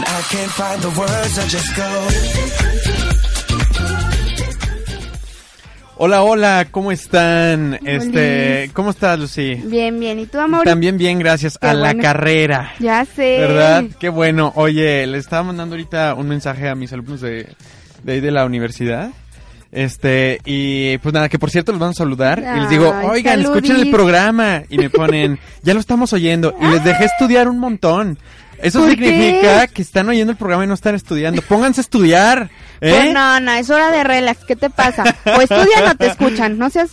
When I can't find the words, I just go. Hola, hola, ¿cómo están? Este, ¿cómo estás, Lucy? Bien, bien. ¿Y tú, amor? También bien, gracias Qué a la carrera. Ya sé. ¿Verdad? Qué bueno. Oye, le estaba mandando ahorita un mensaje a mis alumnos de, de ahí de la universidad. Este, y pues nada, que por cierto los vamos a saludar. y les digo, oigan, escuchen el programa. Y me ponen, ya lo estamos oyendo. Y les dejé estudiar un montón. Eso ¿Por significa qué? que están oyendo el programa y no están estudiando. Pónganse a estudiar. ¿eh? Pues no, no, es hora de relax. ¿Qué te pasa? O estudian o te escuchan. No seas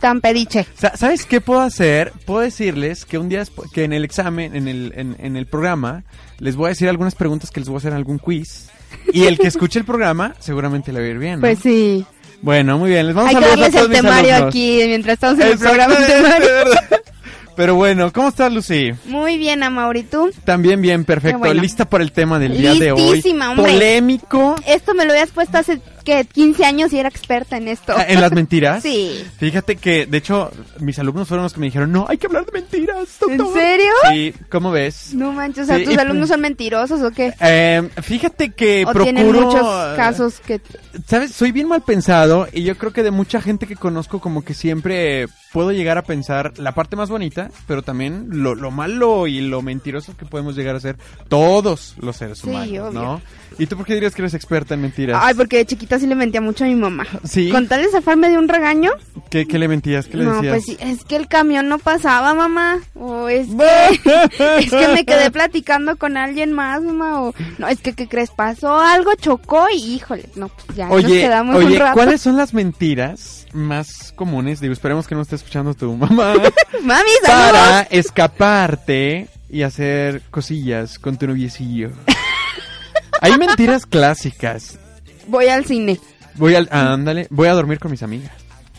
tan pediche. Sa- ¿Sabes qué puedo hacer? Puedo decirles que un día, que en el examen, en el, en, en el programa, les voy a decir algunas preguntas que les voy a hacer en algún quiz. Y el que escuche el programa, seguramente le va a ir bien. ¿no? Pues sí. Bueno, muy bien. Les vamos Hay a que a darles todos el temario aquí mientras estamos en el programa. temario. Pero bueno, ¿cómo estás, Lucy? Muy bien, Amaury. ¿Tú? También bien, perfecto. Bueno. Lista para el tema del día de hoy. Listísima, hombre. Polémico. Esto me lo habías puesto hace, ¿qué? 15 años y era experta en esto. Ah, ¿En las mentiras? Sí. Fíjate que, de hecho, mis alumnos fueron los que me dijeron, no, hay que hablar de mentiras, ¿En doctor". serio? Sí, ¿cómo ves? No manches, o sea, ¿tus y- alumnos son mentirosos o qué? Eh, fíjate que ¿O procuro... tienen muchos casos que... ¿Sabes? Soy bien mal pensado y yo creo que de mucha gente que conozco como que siempre puedo llegar a pensar la parte más bonita, pero también lo, lo malo y lo mentiroso que podemos llegar a ser todos los seres Sí, humanos, obvio. ¿no? ¿Y tú por qué dirías que eres experta en mentiras? Ay, porque de chiquita sí le mentía mucho a mi mamá. Sí. Con tal de zafarme de un regaño, ¿Qué, qué le mentías? ¿Qué le no, decías? pues sí, es que el camión no pasaba, mamá. O es que, es que me quedé platicando con alguien más, mamá. O no, es que, ¿qué crees? Pasó algo, chocó y híjole, no, pues ya nos Oye, quedamos un rato. ¿cuáles son las mentiras más comunes? Digo, esperemos que no esté escuchando tu mamá. Mami, para saludos. escaparte y hacer cosillas con tu noviecillo. Hay mentiras clásicas. Voy al cine. Voy al, ah, ándale, voy a dormir con mis amigas.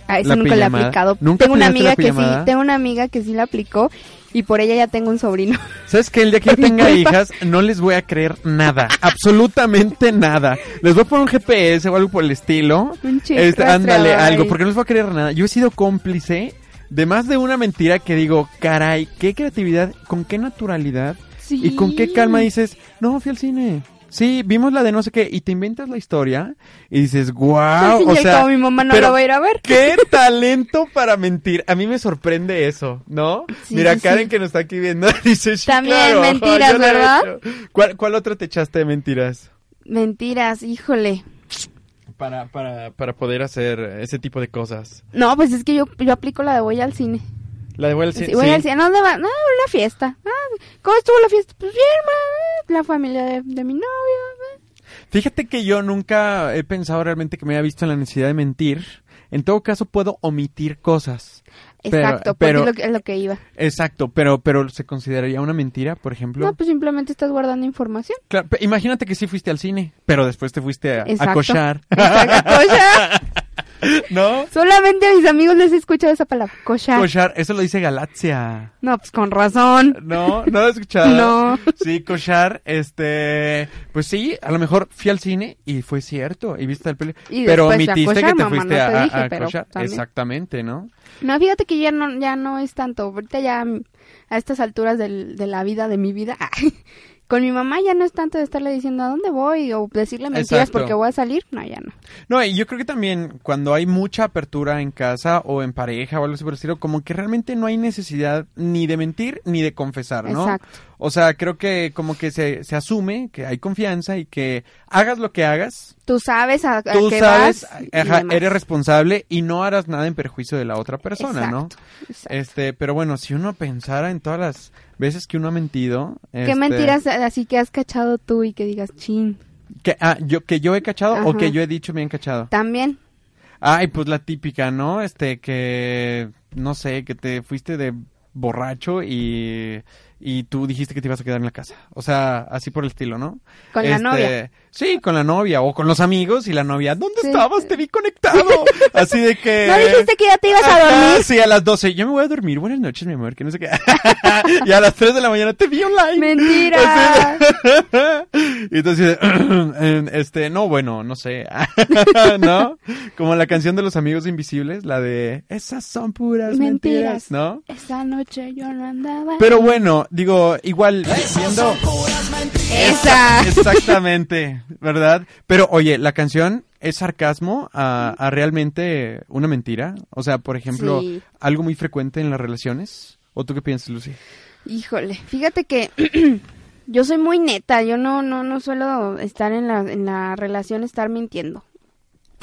A eso La nunca le he aplicado. ¿Nunca tengo una la amiga que sí, tengo una amiga que sí la aplicó y por ella ya tengo un sobrino. ¿Sabes que El día que yo tenga hijas, no les voy a creer nada. absolutamente nada. Les voy a poner un GPS o algo por el estilo. Un chip Este, ándale, algo, porque no les voy a creer nada. Yo he sido cómplice de más de una mentira que digo, caray, qué creatividad, con qué naturalidad Sí. y con qué calma dices, no, fui al cine. Sí, vimos la de no sé qué, y te inventas la historia y dices, wow, o sea, mi mamá no pero la va a ir a ver. qué talento para mentir. A mí me sorprende eso, ¿no? Sí, Mira, sí, Karen que nos está aquí viendo dice, sí, También claro, mentiras, ¿verdad? hecho". ¿Cuál, ¿Cuál otro te echaste de mentiras? Mentiras, híjole. Para, para, para poder hacer ese tipo de cosas. No, pues es que yo, yo aplico la de voy al cine. La de vuelta, Sí, cine. ¿A ¿Dónde va? No, una fiesta. Ah, ¿Cómo estuvo la fiesta? Pues bien, ma. La familia de, de mi novio. ma. Fíjate que yo nunca he pensado realmente que me haya visto en la necesidad de mentir. En todo caso, puedo omitir cosas. Pero- Exacto, pero- porque es lo que, es lo que iba. Exacto, pero, pero ¿se consideraría una mentira, por ejemplo? No, pues simplemente estás guardando información. Claro, imagínate que sí fuiste al cine, pero después te fuiste a, a cochar. Exacto, cochar. ¿No? Solamente a mis amigos les he escuchado esa palabra, cochar. Cochar, eso lo dice Galaxia. No, pues con razón. No, no lo has escuchado. No. Sí, cochar, este, pues sí, a lo mejor fui al cine y fue cierto, y viste el peli, Y pero omitiste cochar, que te mamá, fuiste no te a, dije, a cochar. Exactamente, ¿no? No, fíjate que ya no, ya no es tanto. Ahorita ya a estas alturas del- de la vida, de mi vida, Con mi mamá ya no es tanto de estarle diciendo a dónde voy o decirle mentiras Exacto. porque voy a salir. No, ya no. No, y yo creo que también cuando hay mucha apertura en casa o en pareja o algo así por el estilo, como que realmente no hay necesidad ni de mentir ni de confesar, ¿no? Exacto. O sea, creo que como que se, se asume que hay confianza y que hagas lo que hagas, Tú sabes a, a tú qué sabes, vas. ajá, eres responsable y no harás nada en perjuicio de la otra persona, ¿no? Exacto. Este, pero bueno, si uno pensara en todas las veces que uno ha mentido, ¿Qué este, mentiras así que has cachado tú y que digas, chin? que, ah, yo que yo he cachado o que yo he dicho bien cachado. También. Ay, pues la típica, ¿no? Este, que, no sé, que te fuiste de borracho y, y tú dijiste que te ibas a quedar en la casa. O sea, así por el estilo, ¿no? Con la Este, novia. Sí, con la novia o con los amigos y la novia, ¿dónde Sí. estabas? Te vi conectado. Así de que... ¿No dijiste que ya te ibas a dormir? Sí, a las 12. Yo me voy a dormir. Buenas noches, mi amor. Que no sé qué. y a las 3 de la mañana te vi online. Mentira. y entonces, este, no, bueno, no sé. ¿No? Como la canción de los amigos invisibles, la de Esas son puras mentiras, Mentiras. ¿no? Esa noche yo no andaba. Pero bueno, digo, igual, viendo... Esa. Exactamente, ¿verdad? Pero oye, la canción es sarcasmo a, a realmente una mentira. O sea, por ejemplo, Sí. algo muy frecuente en las relaciones. ¿O tú qué piensas, Lucy? Híjole, fíjate que yo soy muy neta, yo no, no, no suelo estar en la, en la relación, estar mintiendo.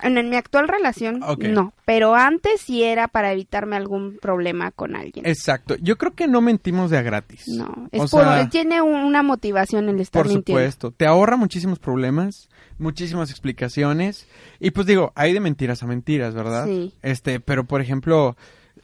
En, en mi actual relación, no, pero antes sí era para evitarme algún problema con alguien. Exacto. Yo creo que no mentimos de a gratis. no, es por, sea, tiene un- una motivación el estar por mintiendo. supuesto. Te ahorra muchísimos problemas, muchísimas explicaciones. Y pues digo, hay de mentiras a mentiras, ¿verdad? Sí. Este, pero por ejemplo,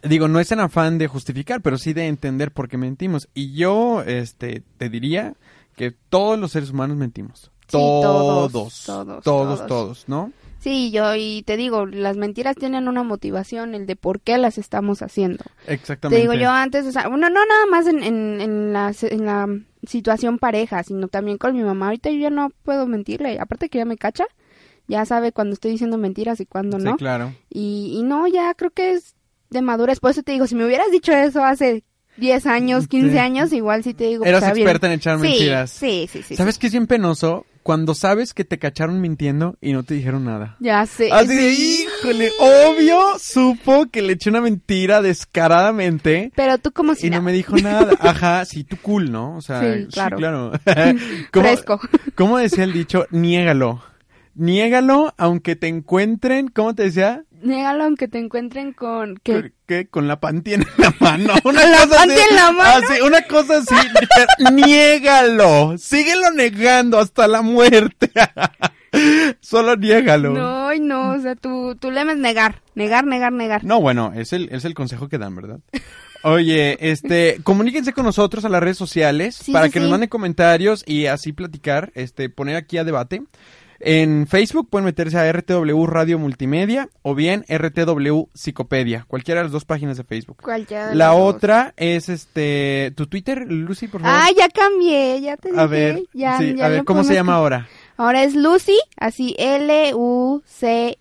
digo, no es en afán de justificar, pero sí de entender por qué mentimos. Y yo, este, te diría que todos los seres humanos mentimos. Sí, todos, todos, todos, todos, todos, todos. ¿no? Sí, yo y te digo, las mentiras tienen una motivación, el de por qué las estamos haciendo. Exactamente. Te digo yo antes, o sea, bueno, no nada más en, en, en la, en la situación pareja, sino también con mi mamá. Ahorita yo ya no puedo mentirle, aparte que ya me cacha, ya sabe cuando estoy diciendo mentiras y cuando Sí, no. claro. Y, y no, ya creo que es de madurez. Por eso te digo, si me hubieras dicho eso hace 10 años, 15 Sí. años, igual sí te digo. Eras pues, bien. experta en echar Sí, mentiras. Sí, sí, sí. ¿Sabes sí. qué es bien penoso? Cuando sabes que te cacharon mintiendo y no te dijeron nada. Ya sé. Así de, híjole, obvio, supo que le eché una mentira descaradamente Pero tú como si y no me dijo nada. Ajá, sí, tú cool, ¿no? O sea, Sí, claro. claro. ¿Cómo, Fresco. ¿Cómo decía el dicho? Niégalo. Niégalo aunque te encuentren, ¿cómo te decía? Niégalo aunque te encuentren con... ¿Qué? qué? Con la panty en la mano. Una ¿Con la cosa panty así. en la mano? Así, una cosa así. niégalo. Síguelo negando hasta la muerte. Solo niégalo. No, no, o sea, tu, tu lema es negar, negar, negar, negar. No, bueno, es el, es el consejo que dan, ¿verdad? Oye, este, comuníquense con nosotros a las redes sociales Sí, para sí, que nos manden comentarios y así platicar, este, poner aquí a debate. En Facebook pueden meterse a RTW Radio Multimedia o bien RTW Psicopedia, cualquiera de las dos páginas de Facebook. Cualquiera de La dos. otra es este, tu Twitter, Lucy, por favor. Ah, ya cambié, ya te dije. a ver, ya, sí, ya a ver, ¿cómo se llama ahora? Ahora es Lucy, así L-U-C-Y,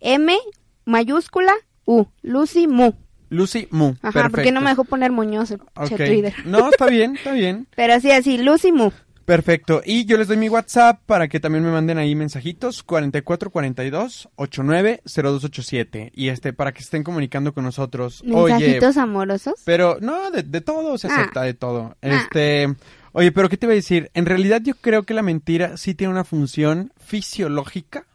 M, mayúscula, U, Lucy Mu. Lucy Mu. Ajá, perfecto. porque no me dejó poner Muñoz el che Ok. Twitter. No, está bien, está bien. Pero así, así, Lucy Mu. Perfecto. Y yo les doy mi WhatsApp para que también me manden ahí mensajitos. 4442-890287. Y este, para que estén comunicando con nosotros. Oye, Mensajitos amorosos. pero no, de, de todo se Ah. acepta, de todo. Este, oye, pero ¿qué te iba a decir? En realidad yo creo que la mentira sí tiene una función fisiológica,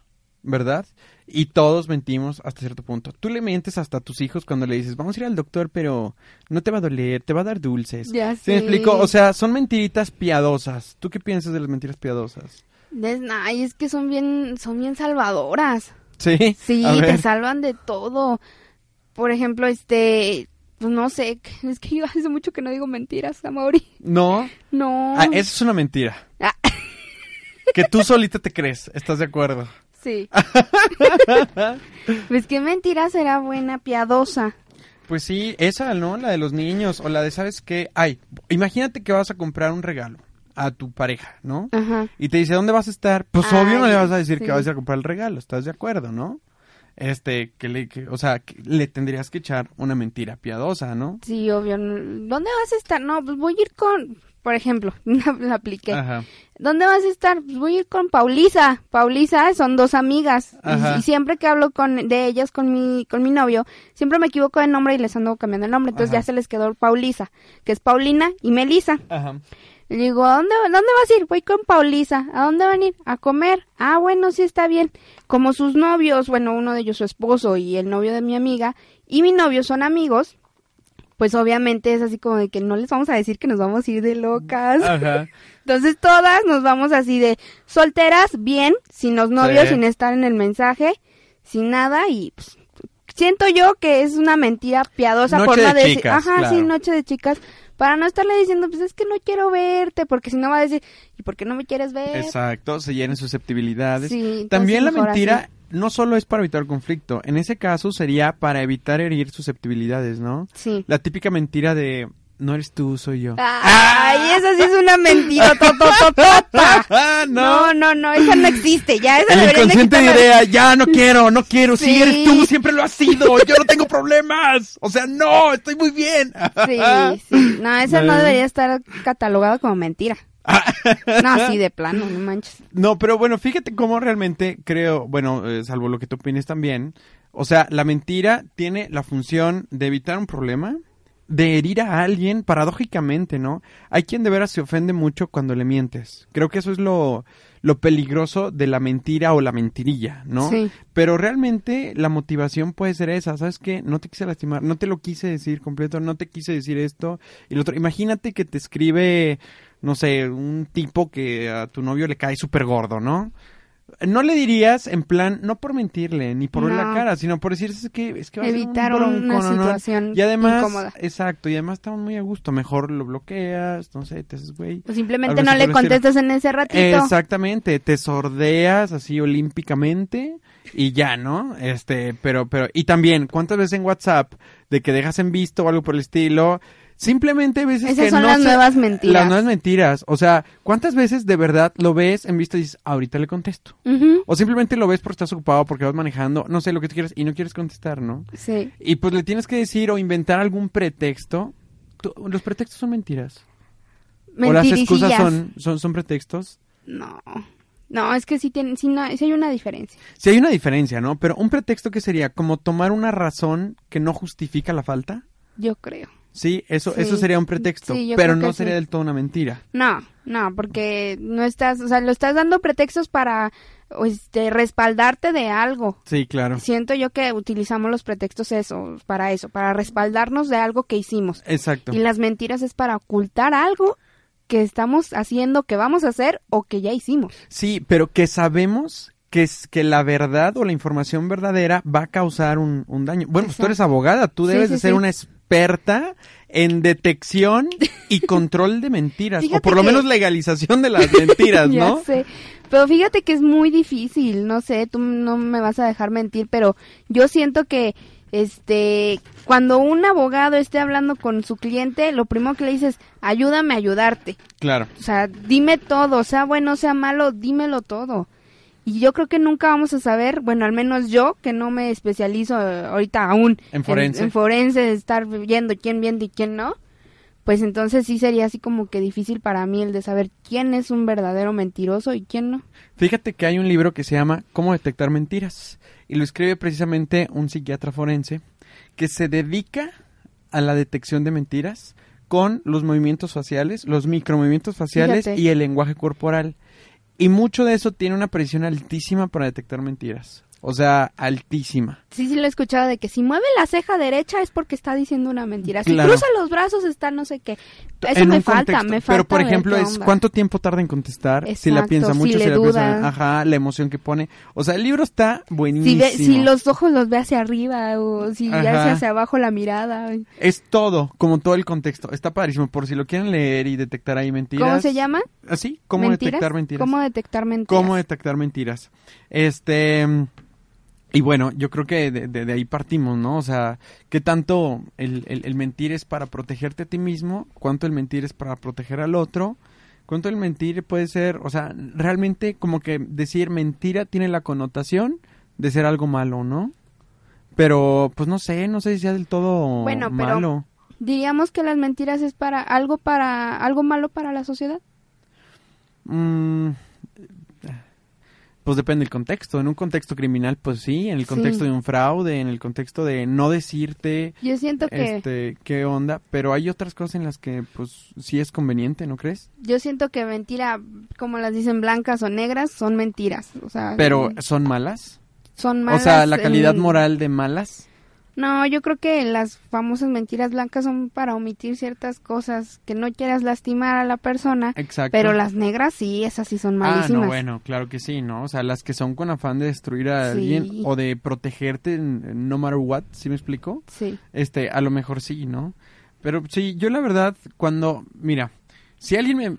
¿verdad? Y todos mentimos hasta cierto punto. Tú le mientes hasta a tus hijos cuando le dices, vamos a ir al doctor, pero no te va a doler, te va a dar dulces. Ya ¿Sí me explico? O sea, son mentiritas piadosas. ¿Tú qué piensas de las mentiras piadosas? Ay, es que son bien, son bien salvadoras. Sí. Sí, te salvan de todo. Por ejemplo, este, pues no sé, es que yo hace mucho que no digo mentiras, Amaury. No. No. Ah, eso es una mentira. Ah. Que tú solita te crees. ¿Estás de acuerdo? Sí. pues qué mentira será buena, piadosa. Pues sí, esa, ¿no? La de los niños. O la de, ¿sabes qué? Ay, imagínate que vas a comprar un regalo a tu pareja, ¿no? Ajá. Y te dice, ¿dónde vas a estar? Pues Ay, obvio no le vas a decir sí. que vas a comprar el regalo. ¿Estás de acuerdo, no? Este, que le, que- o sea, que le tendrías que echar una mentira piadosa, ¿no? Sí, obvio. ¿Dónde vas a estar? No, pues voy a ir con... por ejemplo, la apliqué. Ajá. ¿Dónde vas a estar? Pues voy a ir con Paulisa. Paulisa son dos amigas. Y- siempre que hablo con de ellas con mi con mi novio, siempre me equivoco de nombre y les ando cambiando el nombre. Entonces Ajá. ya se les quedó Paulisa, que es Paulina y Melisa. Ajá. Le digo, ¿a dónde, ¿dónde vas a ir? Voy con Paulisa. ¿A dónde van a ir? A comer. Ah, bueno, sí está bien. Como sus novios, bueno, uno de ellos su esposo y el novio de mi amiga y mi novio son amigos, pues obviamente es así como de que no les vamos a decir que nos vamos a ir de locas. Ajá. Entonces todas nos vamos así de solteras, bien, sin los novios, Sí. sin estar en el mensaje, sin nada y pues, siento yo que es una mentira piadosa por Noche no de decir, chicas, ajá, claro. sí, noche de chicas, para no estarle diciendo, pues es que no quiero verte, porque si no va a decir, ¿y por qué no me quieres ver? Exacto, se llenan susceptibilidades. Sí, También la mentira así. No solo es para evitar conflicto, en ese caso sería para evitar herir susceptibilidades, ¿no? Sí. La típica mentira de no eres tú, soy yo. Ay, esa sí es una mentira totototota. Ah, No, no, no, esa no existe, ya esa El inconsciente diría, ya no quiero, no quiero, si Sí. eres tú, siempre lo has sido, yo no tengo problemas. O sea, no, estoy muy bien. Sí, sí. No, esa no No. debería estar catalogada como mentira. No, sí, de plano, no manches. No, pero bueno, fíjate cómo realmente creo, bueno, eh, salvo lo que tú opines también, o sea, la mentira tiene la función de evitar un problema, de herir a alguien, paradójicamente, ¿no? Hay quien de veras se ofende mucho cuando le mientes. Creo que eso es lo, lo peligroso de la mentira o la mentirilla, ¿no? Sí. Pero realmente la motivación puede ser esa, ¿sabes qué? No te quise lastimar, no te lo quise decir completo, no te quise decir esto y lo otro. Imagínate que te escribe, no sé, un tipo que a tu novio le cae súper gordo, ¿no? No le dirías en plan, no por mentirle, ni por verle la cara, sino por decir, es que, es que va a ser un una situación Y además, incómoda. exacto, y además estamos muy a gusto, mejor lo bloqueas, no sé, te haces güey. O simplemente no le contestas en ese ratito. Exactamente, te sordeas así olímpicamente y ya, ¿no? Este, pero, pero, y también, ¿cuántas veces en WhatsApp de que dejas en visto o algo por el estilo? Simplemente hay veces Esas que son no las se- nuevas mentiras. Las nuevas mentiras. O sea, ¿cuántas veces de verdad lo ves en visto y dices, ahorita le contesto? O simplemente lo ves porque estás ocupado, porque vas manejando, no sé lo que tú quieras y no quieres contestar, ¿no? Sí. Y pues le tienes que decir o inventar algún pretexto. Tú- los pretextos son mentiras. O las excusas son, son, son pretextos. No. No, es que sí, tiene, sí, no- sí hay una diferencia. Sí hay una diferencia, ¿no? Pero un pretexto que sería como tomar una razón que no justifica la falta. Yo creo. Sí, eso, Sí. eso sería un pretexto, Sí, pero no sería sí. del todo una mentira. No, no, porque no estás, o sea, lo estás dando pretextos para este, respaldarte de algo. Sí, claro. Siento yo que utilizamos los pretextos eso, para eso, para respaldarnos de algo que hicimos. Exacto. Y las mentiras es para ocultar algo que estamos haciendo, que vamos a hacer o que ya hicimos. Sí, pero que sabemos que es que la verdad o la información verdadera va a causar un, un daño. Bueno, pues tú eres abogada, tú Sí, debes sí, de ser sí. una experta en detección y control de mentiras, o por lo que- menos legalización de las mentiras, ya ¿no? sé. Pero fíjate que es muy difícil, no sé, tú no me vas a dejar mentir, pero yo siento que este cuando un abogado esté hablando con su cliente, lo primero que le dices, ayúdame a ayudarte. Claro. O sea, dime todo, sea bueno, sea malo, dímelo todo. Y yo creo que nunca vamos a saber, bueno, al menos yo, que no me especializo eh, ahorita aún En forense. en, forense, estar viendo quién miente y quién no, pues entonces sí sería así como que difícil para mí el de saber quién es un verdadero mentiroso y quién no. Fíjate que hay un libro que se llama Cómo detectar mentiras y lo escribe precisamente un psiquiatra forense que se dedica a la detección de mentiras con los movimientos faciales, los micromovimientos faciales Fíjate. y el lenguaje corporal. Y mucho de eso tiene una precisión altísima para detectar mentiras. O sea, altísima. Sí, sí lo he escuchado de que si mueve la ceja derecha es porque está diciendo una mentira. Si Claro. cruza los brazos está no sé qué. Eso En me falta, contexto. me falta. Pero, por ejemplo, es cuánto tiempo tarda en contestar, si la piensa si mucho, si, le la piensa, ajá, la emoción que pone. O sea, el libro está Si, buenísimo. ve- si los ojos los ve hacia arriba o si hace hacia abajo la mirada. Es todo, como todo el contexto. Está padrísimo. Por si lo quieren leer y detectar ahí mentiras. ¿Cómo se llama? ¿Así? ¿Cómo ¿Mentiras? detectar mentiras? ¿Cómo detectar mentiras? ¿Cómo detectar mentiras? Este. Y bueno, yo creo que de, de- de ahí partimos, ¿no? O sea, ¿qué tanto el, el- el mentir es para protegerte a ti mismo? ¿Cuánto el mentir es para proteger al otro? ¿Cuánto el mentir puede ser, o sea, realmente como que decir mentira tiene la connotación de ser algo malo, ¿no? Pero, pues no sé, no sé si sea del todo Bueno, pero- malo. diríamos que las mentiras es para algo para algo malo para la sociedad. Mm, pues depende del contexto. En un contexto criminal, pues sí. En el contexto Sí. de un fraude, en el contexto de no decirte Yo siento que este, qué onda. Pero hay otras cosas en las que, pues, sí es conveniente, ¿no crees? yo siento que mentira, como las dicen blancas o negras, son mentiras, o sea, Pero son malas. son malas. o sea, la calidad en- moral de malas. No, yo creo que las famosas mentiras blancas son para omitir ciertas cosas que no quieras lastimar a la persona, Exacto. pero las negras sí, esas sí son Ah, malísimas. no, bueno, claro que sí, ¿no? O sea, las que son con afán de destruir a Sí. alguien o de protegerte no matter what, ¿sí me explico? Sí. Este, a lo mejor sí, ¿no? Pero sí, yo la verdad, cuando, mira, si alguien me,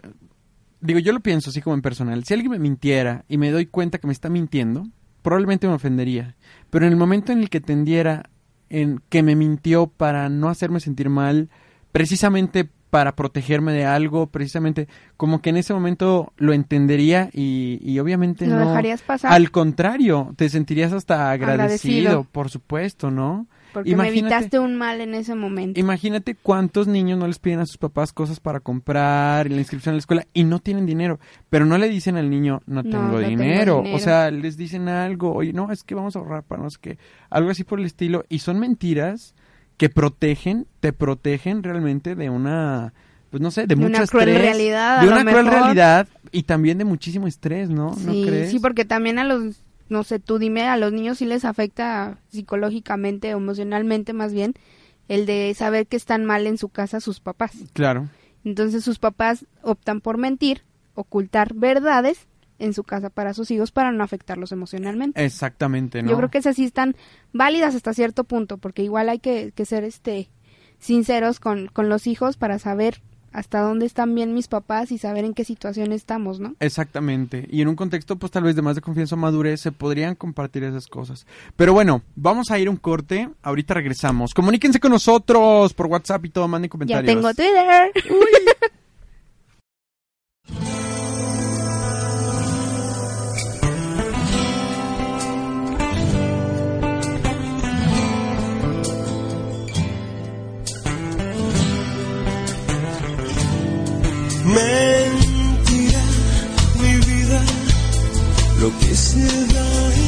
digo, yo lo pienso así como en personal, si alguien me mintiera y me doy cuenta que me está mintiendo, probablemente me ofendería. Pero en el momento en el que tendiera en que me mintió para no hacerme sentir mal, precisamente para protegerme de algo, precisamente como que en ese momento lo entendería y, y obviamente Lo no. dejarías pasar Al contrario, te sentirías hasta agradecido, Agradecido. por supuesto, ¿no? Porque imagínate- me evitaste un mal en ese momento. Imagínate cuántos niños no les piden a sus papás cosas para comprar, la inscripción a la escuela y no tienen dinero, pero no le dicen al niño no tengo, no dinero. dinero. o sea, les dicen algo, oye, no, es que vamos a ahorrar para no sé qué, algo así por el estilo y son mentiras que protegen, te protegen realmente de una pues no sé, de, De mucho una cruel estrés, realidad, de una cruel mejor. realidad y también de muchísimo estrés, ¿no? ¿No crees? sí, porque también a los, no sé, tú dime, a los niños sí les afecta psicológicamente emocionalmente más bien el de saber que están mal en su casa sus papás. Claro. Entonces sus papás optan por mentir, ocultar verdades en su casa para sus hijos para no afectarlos emocionalmente. Exactamente, ¿no? Yo creo que esas sí están válidas hasta cierto punto, porque igual hay que, que ser este sinceros con, con los hijos para saber hasta dónde están bien mis papás y saber en qué situación estamos, ¿no? Exactamente. Y en un contexto, pues tal vez de más de confianza o madurez, se podrían compartir esas cosas. Pero bueno, vamos a ir a un corte. Ahorita regresamos. Comuníquense con nosotros por WhatsApp y todo, manden Ya comentarios. tengo Twitter. Mentira, lo que se da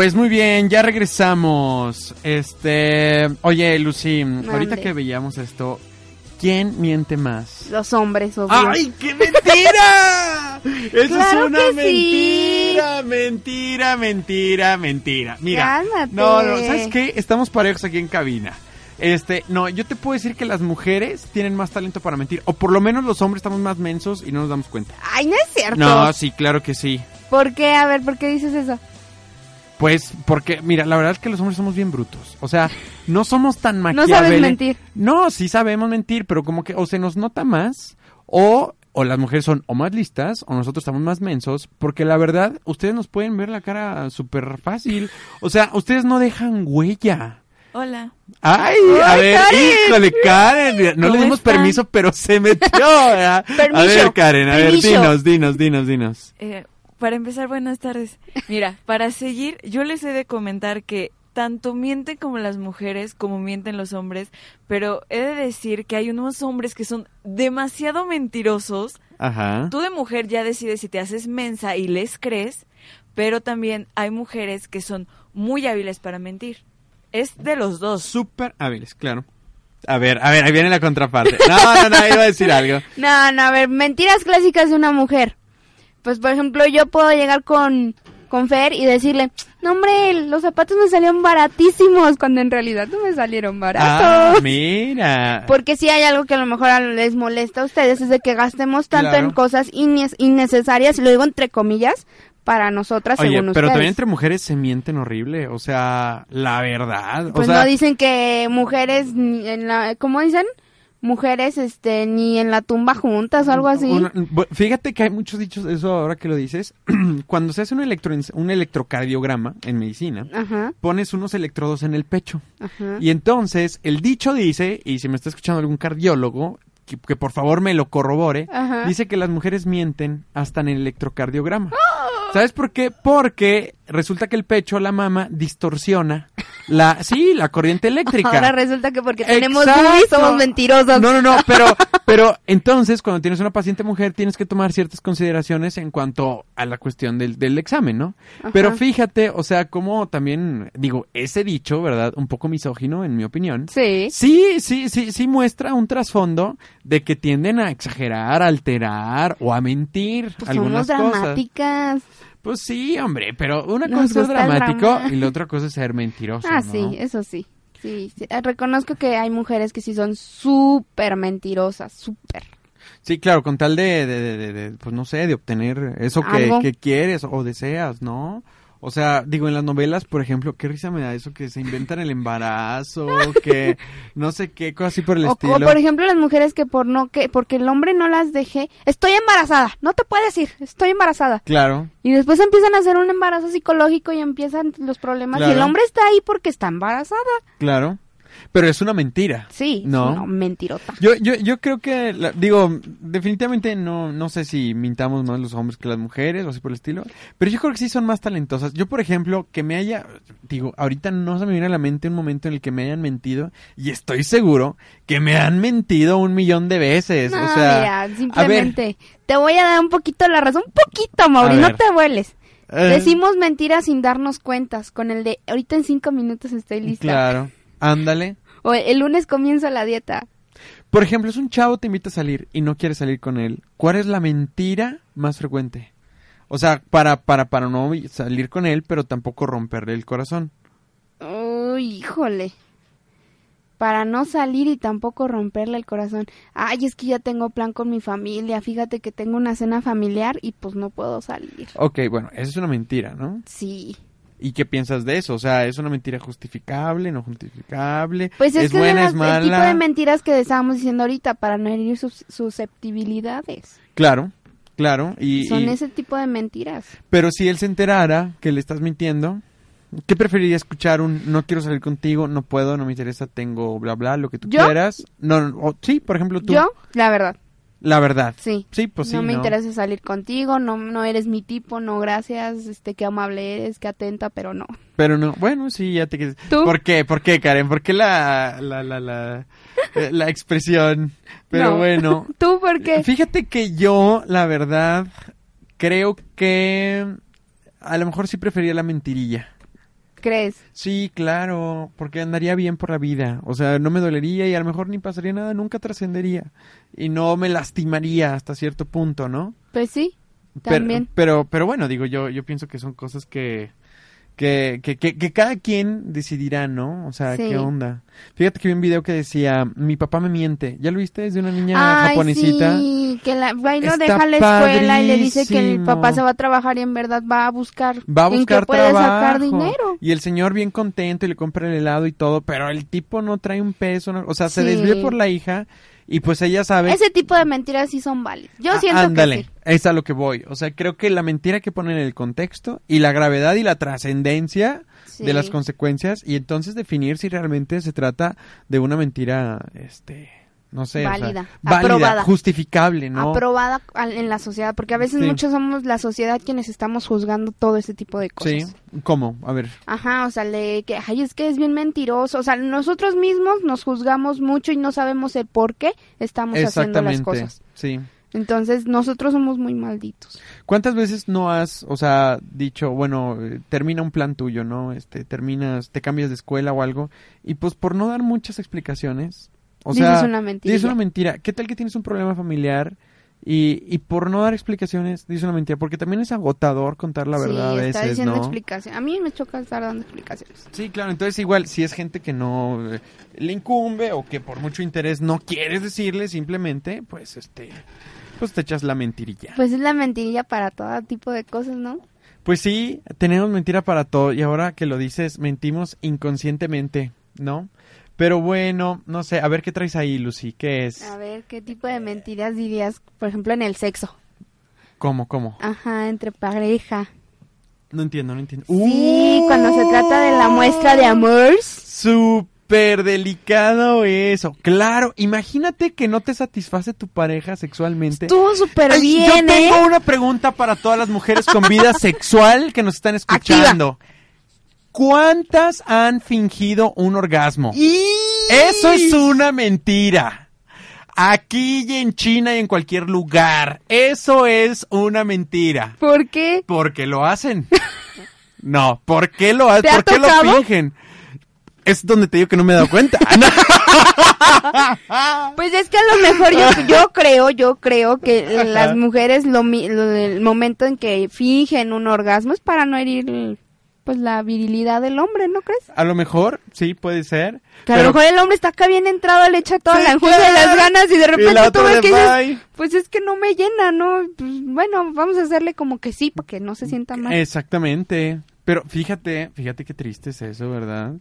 Pues muy bien, ya regresamos. Este, oye, Lucy, ahorita que veíamos esto, ¿quién miente más? Los hombres, obvio. ¡Ay, qué mentira! Eso Claro es una que sí. mentira, mentira, mentira, mentira. Mira, Cálmate. no, no, ¿sabes qué? Estamos parejos aquí en cabina. Este, no, yo te puedo decir que las mujeres tienen más talento para mentir, o por lo menos los hombres estamos más mensos y no nos damos cuenta. Ay, no es cierto. No, sí, claro que sí. ¿Por qué? A ver, ¿por qué dices eso? Pues porque, mira, la verdad es que los hombres somos bien brutos. O sea, no somos tan No maquiaveles. sabes mentir. No, sí sabemos mentir, pero como que o se nos nota más o, o las mujeres son o más listas o nosotros estamos más mensos, porque la verdad, ustedes nos pueden ver la cara súper fácil. O sea, ustedes no dejan huella. Hola. Ay, a ver, Karen. híjole, Karen, no le ¿Cómo dimos están? permiso, pero se metió. ¿verdad? A ver, Karen, a ver, dinos, dinos, dinos, dinos. Eh, para empezar, buenas tardes. Mira, para seguir, yo les he de comentar que tanto mienten como las mujeres, como mienten los hombres, pero he de decir que hay unos hombres que son demasiado mentirosos. Ajá. Tú de mujer ya decides si te haces mensa y les crees, pero también hay mujeres que son muy hábiles para mentir. Es de los dos. Súper hábiles, claro. A ver, a ver, ahí viene la contraparte. No, no, no, iba a decir algo. No, no, a ver, mentiras clásicas de una mujer. Pues, por ejemplo, yo puedo llegar con, con Fer y decirle, no, hombre, los zapatos me salieron baratísimos, cuando en realidad no me salieron Ah, baratos. mira. Porque si hay algo que a lo mejor les molesta a ustedes, es de que gastemos tanto Claro. en cosas innecesarias, lo digo entre comillas, para nosotras, Oye, según pero ustedes. también entre mujeres se mienten horrible, o sea, la verdad. Pues o sea, no dicen que mujeres, en la, ¿cómo dicen? Mujeres, este, ni en la tumba juntas o algo así. una- fíjate que hay muchos dichos eso ahora que lo dices. Cuando se hace un, electro, un electrocardiograma en medicina, Ajá, pones unos electrodos en el pecho. ajá. Y entonces el dicho dice, y si me está escuchando algún cardiólogo, que, que por favor me lo corrobore, Ajá. dice que las mujeres mienten hasta en el electrocardiograma. ¿Sabes por qué? Porque resulta que el pecho, la mama, distorsiona la, sí, la corriente eléctrica. Ahora resulta que porque tenemos Exacto. boobies somos mentirosos. No, no, no, pero, pero entonces cuando tienes una paciente mujer tienes que tomar ciertas consideraciones en cuanto a la cuestión del, del examen, ¿no? Ajá. Pero fíjate, o sea, como también, digo, ese dicho, ¿verdad? Un poco misógino, en mi opinión. Sí. Sí, sí, sí, sí muestra un trasfondo de que tienden a exagerar, a alterar o a mentir Pues algunas somos cosas. dramáticas. Pues sí, hombre, pero una Nos cosa es dramático y la otra cosa es ser mentiroso. Ah, ¿no? sí, eso sí. Sí, sí. Eh, Reconozco que hay mujeres que sí son súper mentirosas, súper. Sí, claro, con tal de, de, de- de- pues no sé, de obtener eso que, que quieres o deseas, ¿no? O sea, digo, en las novelas, por ejemplo, qué risa me da eso que se inventan el embarazo, que no sé qué, cosas así por el O, estilo. o, por ejemplo las mujeres que por no que porque el hombre no las deje, estoy embarazada, no te puedes ir, estoy embarazada. Claro, Y después empiezan a hacer un embarazo psicológico y empiezan los problemas. Y el hombre está ahí porque está embarazada. claro. Pero es una mentira. Sí, No. no, mentirota. Yo, yo, yo creo que, la- digo, definitivamente no, no sé si mintamos más los hombres que las mujeres o así por el estilo, pero yo creo que sí son más talentosas. Yo, por ejemplo, que me haya, digo, ahorita no se me viene a la mente un momento en el que me hayan mentido y estoy seguro que me han mentido un millón de veces. No, o sea, mira, a ver, simplemente te voy a dar un poquito la razón, un poquito, Mauri, no te vueles. eh, Decimos mentiras sin darnos cuentas, con el de ahorita en cinco minutos estoy lista. Claro, ándale. O el lunes comienzo la dieta. Por ejemplo, es un chavo te invita a salir y no quiere salir con él. ¿Cuál es la mentira más frecuente? O sea, para, para, para no salir con él, pero tampoco romperle el corazón. Uy, híjole. Para no salir y tampoco romperle el corazón. Ay, es que ya tengo plan con mi familia. Fíjate que tengo una cena familiar y pues no puedo salir. Ok, bueno, esa es una mentira, ¿no? Sí. ¿Y qué piensas de eso? O sea, ¿es una mentira justificable, no justificable? Pues es, ¿Es que buena, es es el tipo de mala? mentiras que estábamos diciendo ahorita para no herir sus susceptibilidades. Claro, claro. Y, Son y- ese tipo de mentiras. Pero si él se enterara que le estás mintiendo, ¿qué preferiría escuchar? Un no quiero salir contigo, no puedo, no me interesa, tengo bla bla, lo que tú ¿Yo? quieras. No, no, o- sí, por ejemplo tú. Yo, la verdad, La verdad. sí. Sí, pues sí. no me ¿no? interesa salir contigo, no, no eres mi tipo, no gracias, este, qué amable eres, qué atenta, pero no. Pero no, bueno, sí, ya te quieres. ¿Tú? ¿Por qué? ¿Por qué, Karen? ¿Por qué la, la, la, la, eh, la expresión? Pero No. bueno. ¿Tú por qué? Fíjate que yo, la verdad, creo que a lo mejor sí prefería la mentirilla. ¿Crees? Sí, claro, porque andaría bien por la vida. O sea, no me dolería y a lo mejor ni pasaría nada, nunca trascendería. Y no me lastimaría hasta cierto punto, ¿no? Pues sí, Pero- también. Pero, pero, bueno, digo, yo, yo pienso que son cosas que, que, que, que, que cada quien decidirá, ¿no? O sea, Sí. ¿qué onda? Fíjate que vi un video que decía, mi papá me miente. ¿Ya lo viste? Es de una niña Ay, japonesita. sí, que la, va y Está deja la escuela y le dice que el papá se va a trabajar y en verdad va a buscar, Va a buscar en puede sacar dinero. Y el señor bien contento y le compra el helado y todo, pero el tipo no trae un peso, no- o sea, se Sí. desvió por la hija y pues ella sabe. Ese tipo de mentiras sí son válidas. Yo Ah, siento ándale, que sí. es a lo que voy. O sea, creo que la mentira hay que poner en el contexto y la gravedad y la trascendencia Sí. de las consecuencias y entonces definir si realmente se trata de una mentira, este, no sé, o sea, Válida, válida, aprobada. justificable, ¿no? aprobada en la sociedad, porque a veces Sí. muchos somos la sociedad quienes estamos juzgando todo ese tipo de sí, cosas. ¿cómo? A ver. Ajá, o sea, le que ay, es que es bien mentiroso, o sea, nosotros mismos nos juzgamos mucho y no sabemos el por qué estamos haciendo las cosas. Sí. Entonces, nosotros somos muy malditos. ¿Cuántas veces no has, o sea, dicho, bueno, eh, termina un plan tuyo, ¿no? Este, terminas, te cambias de escuela o algo, y pues por no dar muchas explicaciones, o Dices sea, una mentirilla. dices una mentira. ¿Qué tal que tienes un problema familiar y, y por no dar explicaciones dices una mentira? Porque también es agotador contar la verdad sí, a está veces, diciendo ¿no? explicación. A mí me choca estar dando explicaciones. Sí, claro, entonces igual, si es gente que no eh, le incumbe o que por mucho interés no quieres decirle, simplemente, pues, este, pues te echas la mentirilla. Pues es la mentirilla para todo tipo de cosas, ¿no? Pues sí, tenemos mentira para todo y ahora que lo dices, mentimos inconscientemente, ¿no? Pero bueno, no sé, a ver qué traes ahí, Lucy, ¿qué es? A ver, ¿qué tipo de mentiras dirías, por ejemplo, en el sexo? ¿Cómo, cómo? Ajá, entre pareja. No entiendo, no entiendo. Sí, cuando se trata de la muestra de amor. Súper delicado eso. Claro, imagínate que no te satisface tu pareja sexualmente. Estuvo súper bien, Yo ¿eh? tengo una pregunta para todas las mujeres con vida sexual que nos están escuchando. ¿Cuántas han fingido un orgasmo? Eso es una mentira. Aquí y en China y en cualquier lugar. Eso es una mentira. ¿Por qué? Porque lo hacen. No, ¿por qué lo hacen? ¿Te ha ¿Por qué lo fingen? Es donde te digo que no me he dado cuenta. Pues es que a lo mejor yo, yo creo, yo creo que las mujeres lo, lo del momento en que fingen un orgasmo es para no herir pues la virilidad del hombre, ¿no crees? A lo mejor, sí, puede ser. Que a pero- lo mejor el hombre está acá bien entrado, le echa toda Sí, la enjundia de claro. las ganas y de Y repente tú otra ves que dices, pues es que no me llena, ¿no? Pues, bueno, vamos a hacerle como que sí, para que no se sienta mal. Exactamente. Pero fíjate, fíjate qué triste es eso, ¿verdad?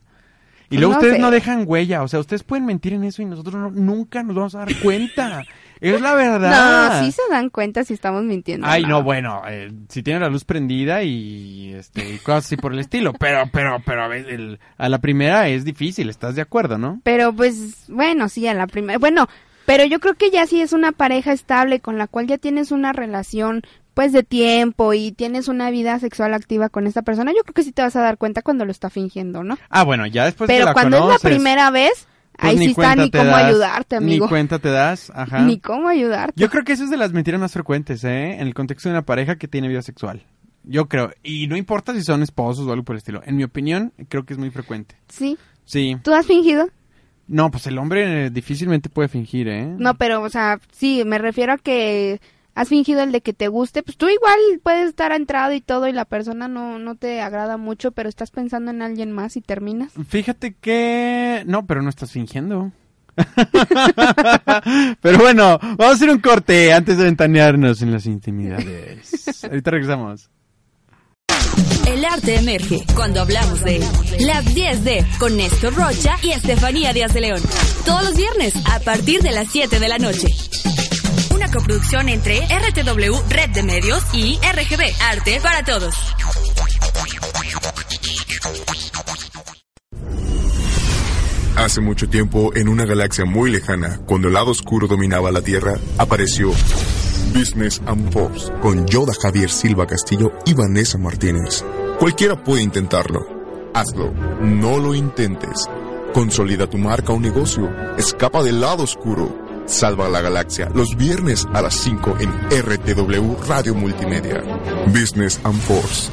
Y Pues luego no ustedes sé. no dejan huella, o sea, ustedes pueden mentir en eso y nosotros no- nunca nos vamos a dar cuenta. es la verdad. No, sí se dan cuenta si estamos mintiendo. Ay, no, bueno, eh, si tiene la luz prendida y este y cosas así por el estilo, pero pero pero a, ver, el- a la primera es difícil, ¿estás de acuerdo, no? Pero pues, bueno, sí, a la primera. Bueno, pero yo creo que ya si es una pareja estable con la cual ya tienes una relación, pues de tiempo y tienes una vida sexual activa con esta persona, yo creo que sí te vas a dar cuenta cuando lo está fingiendo, ¿no? Ah, bueno, ya después pero la cuando conoces, es la primera vez, pues ahí ni sí está ni cómo das, ayudarte, amigo. Ni cuenta te das, ajá. Ni cómo ayudarte. Yo creo que eso es de las mentiras más frecuentes, ¿eh? En el contexto de una pareja que tiene vida sexual. Yo creo. Y no importa si son esposos o algo por el estilo. En mi opinión, creo que es muy frecuente. Sí. Sí. ¿Tú has fingido? No, pues el hombre eh, difícilmente puede fingir, ¿eh? No, pero, o sea, sí, me refiero a que has fingido el de que te guste, pues tú igual puedes estar entrado y todo y la persona no, no te agrada mucho, pero estás pensando en alguien más y terminas. Fíjate que... No, pero no estás fingiendo. pero bueno, vamos a hacer un corte antes de ventanearnos en las intimidades. Ahorita regresamos. El arte emerge cuando hablamos de. Las 10 de con Néstor Rocha y Estefanía Díaz de León. Todos los viernes a partir de las 7 de la noche. Coproducción entre RTW Red de Medios y RGB Arte para Todos. Hace mucho tiempo, en una galaxia muy lejana, cuando el lado oscuro dominaba la Tierra, apareció Business and Force con Yoda Javier Silva Castillo y Vanessa Martínez. Cualquiera puede intentarlo. Hazlo. No lo intentes. Consolida tu marca o negocio. Escapa del lado oscuro. Salva a la galaxia los viernes a las 5 en RTW Radio Multimedia. Business and Force.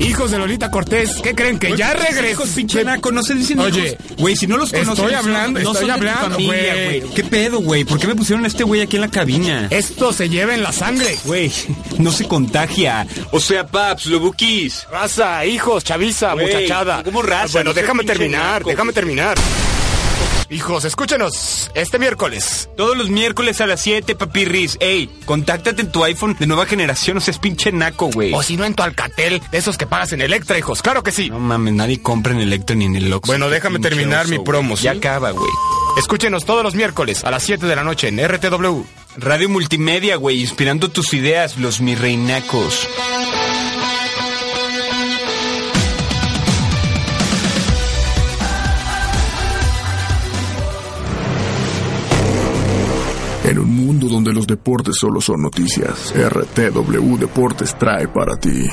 Hijos de Lolita Cortés, ¿qué creen que ya regresó? Pinche naco, no se dicen Oye. Güey, si no los estoy conoces. hablando, no estoy hablando, güey. ¿Qué pedo, güey? ¿Por qué me pusieron a este güey aquí en la cabina? Esto se lleva en la sangre. Güey, no se contagia. O sea, paps, lo buquis. Raza, hijos, chaviza, muchachada. ¿cómo raza? Bueno, No déjame terminar, déjame terminar. Hijos, escúchenos. Este miércoles. Todos los miércoles a las 7, papirris. Ey, contáctate en tu iPhone de nueva generación, o seas pinche naco, güey. O si no, en tu Alcatel, de esos que pagas en Electra, hijos. Claro que sí. No mames, nadie compra en Electro ni en el Oxxo. Bueno, déjame terminar oso, mi promo, ¿sí? Ya acaba, güey. Escúchenos todos los miércoles a las 7 de la noche en RTW. Radio Multimedia, güey, inspirando tus ideas, los mi reinacos. En un mundo donde los deportes solo son noticias, RTW Deportes trae para ti.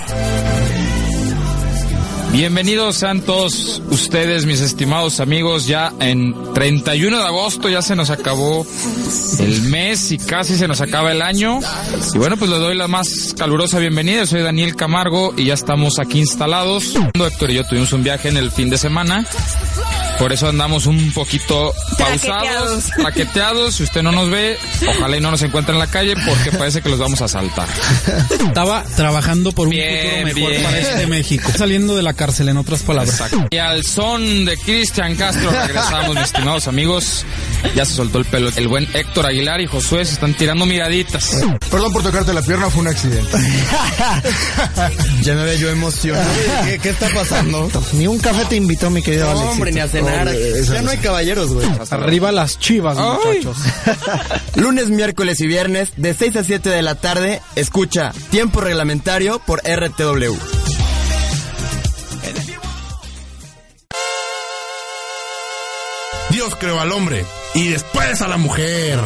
Bienvenidos sean todos ustedes, mis estimados amigos, ya en 31 de agosto ya se nos acabó el mes y casi se nos acaba el año. Y bueno, pues les doy la más calurosa bienvenida, soy Daniel Camargo y ya estamos aquí instalados. Héctor y yo tuvimos un viaje en el fin de semana. Por eso andamos un poquito pausados, paqueteados. Si usted no nos ve, ojalá y no nos encuentre en la calle porque parece que los vamos a saltar. Estaba trabajando por un Bien, futuro mejor bien. para este México. Saliendo de la cárcel, en otras palabras. Y al son de Cristian Castro regresamos, mis estimados amigos. Ya se soltó el pelo. El buen Héctor Aguilar y Josué se están tirando miraditas. Perdón por tocarte la pierna, fue un accidente. Ya me veo yo emocionado. ¿Qué, qué está pasando? Ni un café te invitó, mi querido No, Alexito. hombre, ni a cenar. Hombre, Ya no hay caballeros, güey. Arriba las chivas, muchachos. Lunes, miércoles y viernes, de 6 a 7 de la tarde, escucha Tiempo Reglamentario por RTW. Dios al hombre y después a la mujer.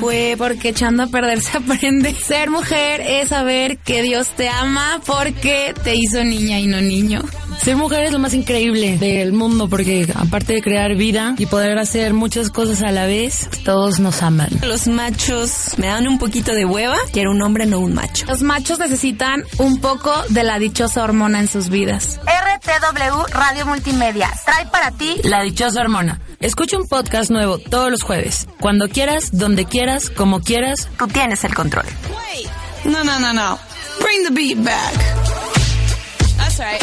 Fue porque echando a perder se aprende. Ser mujer es saber que Dios te ama porque te hizo niña y no niño. Ser mujer es lo más increíble del mundo porque aparte de crear vida y poder hacer muchas cosas a la vez, todos nos aman. Los machos me dan un poquito de hueva. Quiero un hombre, no un macho. Los machos necesitan un poco de la dichosa hormona en sus vidas. RTW Radio Multimedia trae para ti La dichosa hormona. Escucha un podcast nuevo todos los jueves. Cuando quieras, donde quieras, como quieras. Tú tienes el control. No, no, no, no. Bring the beat back. That's right.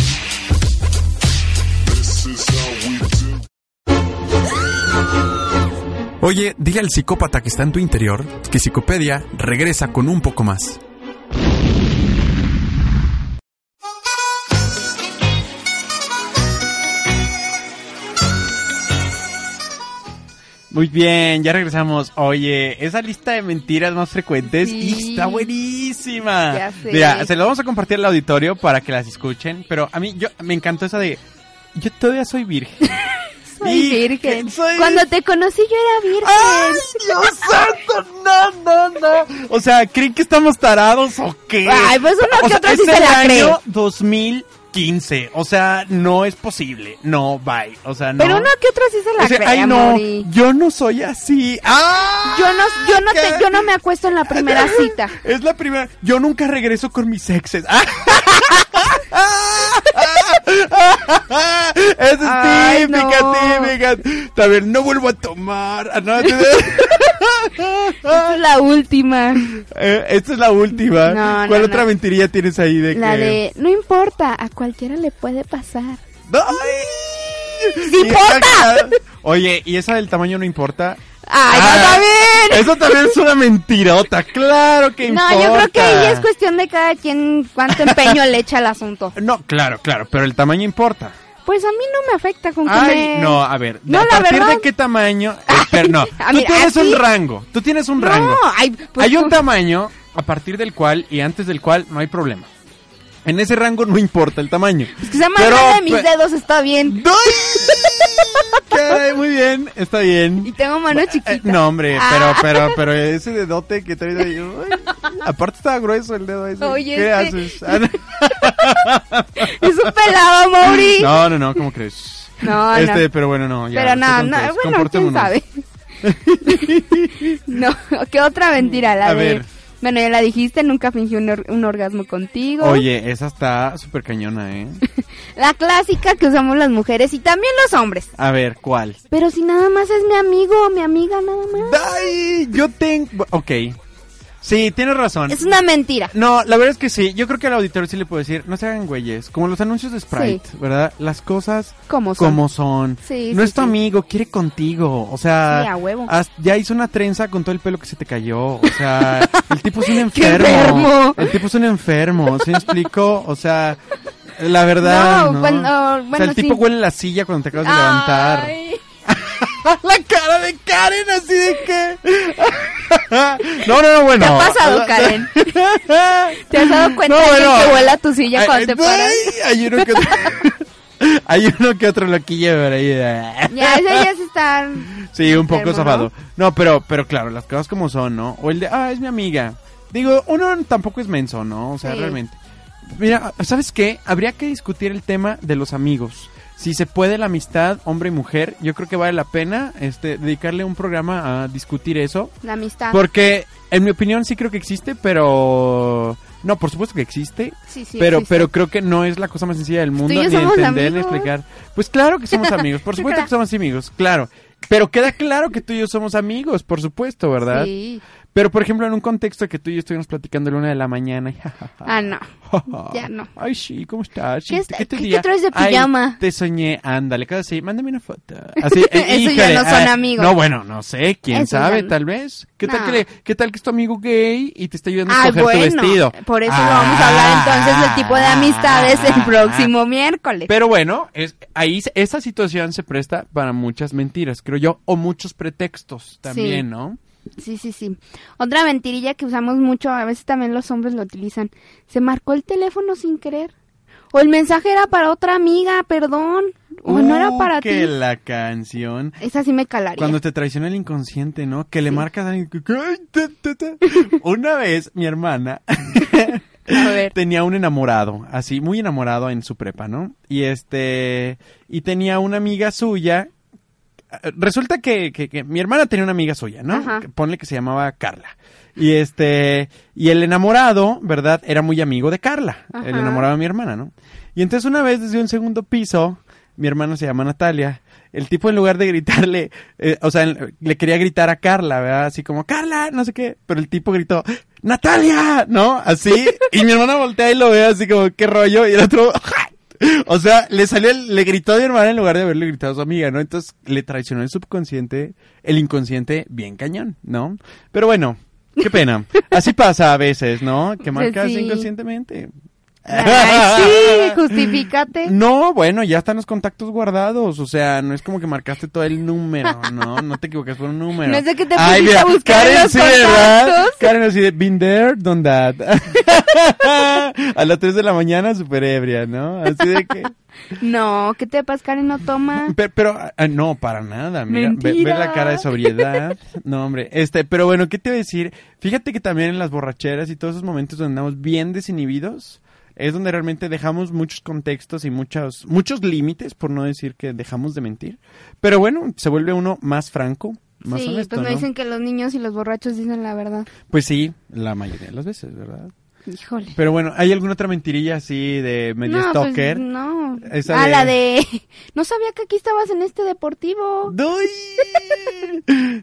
Oye, dile al psicópata que está en tu interior que Psicopedia regresa con un poco más. Muy bien, ya regresamos. Oye, esa lista de mentiras más frecuentes Sí. está buenísima. Ya sé. Mira, se lo vamos a compartir al auditorio para que las escuchen, pero a mí yo me encantó esa de yo todavía soy virgen. Soy virgen. soy- Cuando te conocí yo era virgen. ¡Ay, Dios santo! No, no, no. O sea, ¿creen que estamos tarados o qué? Ay, pues uno O que sea, otro sí se la año cree. 2015. O sea, no es posible. No, bye. O sea, no. Pero uno que otro sí se la O sea, cree, ay, no, Mori. yo no soy así. ¡Ah! Yo no, yo no te, yo no me acuesto en la primera cita. Es la primera. Yo nunca regreso con mis exes. Esa es Ay, típica, no. típica. También no vuelvo a tomar. Ah, no, Esta es la última. Eh, esta es la última. No, ¿Cuál otra no. mentirilla tienes ahí de La que... de, no importa, a cualquiera le puede pasar. ¡Ay! ¡Sí importa! Oye, ¿y esa del tamaño no importa? ¡Ay, Ah, no, también! Eso también es una mentirota, claro que No, importa. yo creo que ahí es cuestión de cada quien cuánto empeño le echa al asunto. No, claro, claro, pero el tamaño importa. Pues a mí no me afecta con que Ay, me... no, a ver, No, ¿a partir verdad. de qué tamaño? Eh, pero no, tú mí, tienes así- un rango, tú tienes un No, rango. ay, pues, Hay un tamaño a partir del cual y antes del cual no hay problema. En ese rango no importa el tamaño. Es que sea más Pero, grande de mis dedos está bien. Caray, muy bien, está bien. Y tengo mano chiquita. Eh, no, hombre, Ah. pero, pero, pero ese dedote que traes ahí. ay, aparte estaba grueso el dedo ese. Oye, ¿Qué haces? Es un pelado, Mauri. No, no, no, ¿cómo crees? No, este, no. pero bueno, no. Ya, Pero no, no, bueno, quién sabe. no, ¿qué otra mentira? La A de... ver. Bueno, ya la dijiste, nunca fingí un, or- un orgasmo contigo. Oye, esa está súper cañona, ¿eh? La clásica que usamos las mujeres y también los hombres. A ver, ¿cuál? Pero si nada más es mi amigo o mi amiga, nada más. ¡Ay! Yo tengo... Ok. Sí, tienes razón. Es una mentira. No, la verdad es que sí. Yo creo que al auditorio sí le puedo decir, no se hagan güeyes. Como los anuncios de Sprite, ¿verdad? Las cosas Como son. como son. Sí, no sí, es tu amigo, quiere contigo. O sea, a huevo. ya hizo una trenza con todo el pelo que se te cayó. O sea, el tipo es un enfermo. enfermo! El tipo es un enfermo. ¿Se me explico? O sea, la verdad. No, No, bueno, o sea, el tipo huele la silla cuando te acabas de levantar. Ay. la cara de Karen así de que... no, no, no, bueno. ¿Te ha pasado, Karen? ¿Te has dado cuenta No, de bueno. que vuela tu silla Ay, cuando te ay, paras? Hay uno que otro... hay uno que otro loquillo por ahí. Ya, ese ya se está... Sí, un poco zafado. ¿no? pero, pero claro, las cosas como son, ¿no? O el de, ah, es mi amiga. Digo, uno tampoco es menso, ¿no? O sea, Sí. realmente. Mira, ¿sabes qué? Habría que discutir el tema de los amigos. Si se puede la amistad hombre y mujer, yo creo que vale la pena este dedicarle un programa a discutir eso. La amistad. Porque, en mi opinión, sí creo que existe, pero... No, por supuesto que existe. Sí, sí pero, existe. pero creo que no es la cosa más sencilla del mundo ni entender ni explicar. Pues claro que somos amigos, por supuesto que somos amigos, claro. Pero queda claro que tú y yo somos amigos, por supuesto, ¿verdad? Sí. Pero, por ejemplo, en un contexto que tú y yo estuvimos platicando a la una de la mañana. y Ah, no. Ya no. Ay, sí, ¿cómo estás? ¿Qué está- te qué- qué traes de Ay, pijama? te soñé, ándale, cada así, mándame una foto. Así, eh, Eso ya híjole, no son ah, amigos. No, bueno, no sé, quién Eso ya sabe, no. tal vez. ¿Qué tal No. que le- qué tal que es tu amigo gay y te está ayudando a Ah, escoger bueno. tu vestido? Por eso lo vamos a hablar entonces del tipo de amistades Ah. el próximo miércoles. Pero bueno, es, ahí esa situación se presta para muchas mentiras, creo yo, o muchos pretextos también, Sí. ¿no? Sí, sí, sí. Otra mentirilla que usamos mucho, a veces también los hombres lo utilizan. Se marcó el teléfono sin querer. O el mensaje era para otra amiga, perdón. O no era Uh, para que ti. la canción. Esa sí me calaría. Cuando te traiciona el inconsciente, ¿no? Que le marcas a que- que-. Una vez mi hermana tenía un enamorado, así, muy enamorado en su prepa, ¿no? Y este, y tenía una amiga suya. Eh, Resulta que, que- que mi hermana tenía una amiga suya, ¿no? Ajá. Ponle que se llamaba Carla. Y este, y el enamorado, ¿verdad? Era muy amigo de Carla, el enamorado de mi hermana, ¿no? Y entonces una vez desde un segundo piso, mi hermana se llama Natalia, el tipo en lugar de gritarle, eh, o sea, le quería gritar a Carla, ¿verdad? Así como, Carla, no sé qué, pero el tipo gritó, Natalia, ¿no? Así, y mi hermana voltea y lo ve así como, ¿qué rollo? Y el otro, o sea, le salió, el- le gritó a mi hermana en lugar de haberle gritado a su amiga, ¿no? Entonces le traicionó el subconsciente, el inconsciente bien cañón, ¿no? Pero bueno, qué pena. Así pasa a veces, ¿no? Que marcas Sí. inconscientemente. Ay, sí, justifícate. No, bueno, ya están los contactos guardados. O sea, no es como que marcaste todo el número, ¿no? No te equivocas por un número. No es de que te Ay, a buscar Karen los sí, ¿verdad? contactos. Karen así de, been there, done that. a las 3 de la mañana, súper ebria, ¿no? Así de que... No, ¿qué te pasa, Karen? No toma. Pero, pero, ah, no, para nada. Mira, ve, la cara de sobriedad. No, hombre. Este, pero bueno, ¿qué te voy a decir? Fíjate que también en las borracheras y todos esos momentos donde andamos bien desinhibidos, es donde realmente dejamos muchos contextos y muchos, muchos límites, por no decir que dejamos de mentir. Pero bueno, se vuelve uno más franco, más sí, honesto, pues me ¿no? dicen que los niños y los borrachos dicen la verdad. Pues sí, la mayoría de las veces, ¿verdad? Híjole. Pero bueno, ¿hay alguna otra mentirilla así de medio no, pues, stalker? no. Esa ah, de- la de... No sabía que aquí estabas en este deportivo.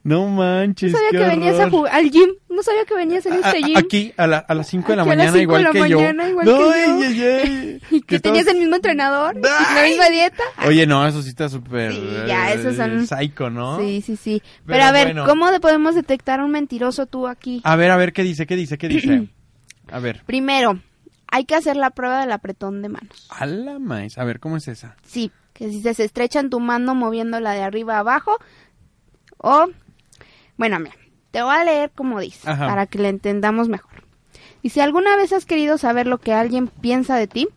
No manches, No sabía qué que venías a jugar al gym. No sabía que venías en este a- gym. Aquí, a, la- a las 5 de la Aquí a las mañana, cinco de igual la que mañana, igual que yo. ay, ay, ay. ¿Y que tenías el mismo entrenador? ¿La misma dieta? Oye, no, eso sí está súper Sí, ya, esos son- eh, psycho, ¿no? Sí, sí, sí. Pero, Pero a ver, bueno. ¿cómo de- podemos detectar a un mentiroso tú aquí? A ver, a ver, ¿qué dice? ¿Qué dice? ¿Qué dice? A ver. Primero, hay que hacer la prueba del apretón de manos. A la maíz. A ver, ¿cómo es esa? Sí, que si se estrechan tu mano moviéndola de arriba a abajo o... Bueno, mira, te voy a leer como dice, Ajá. para que le entendamos mejor. Y si alguna vez has querido saber lo que alguien piensa de ti,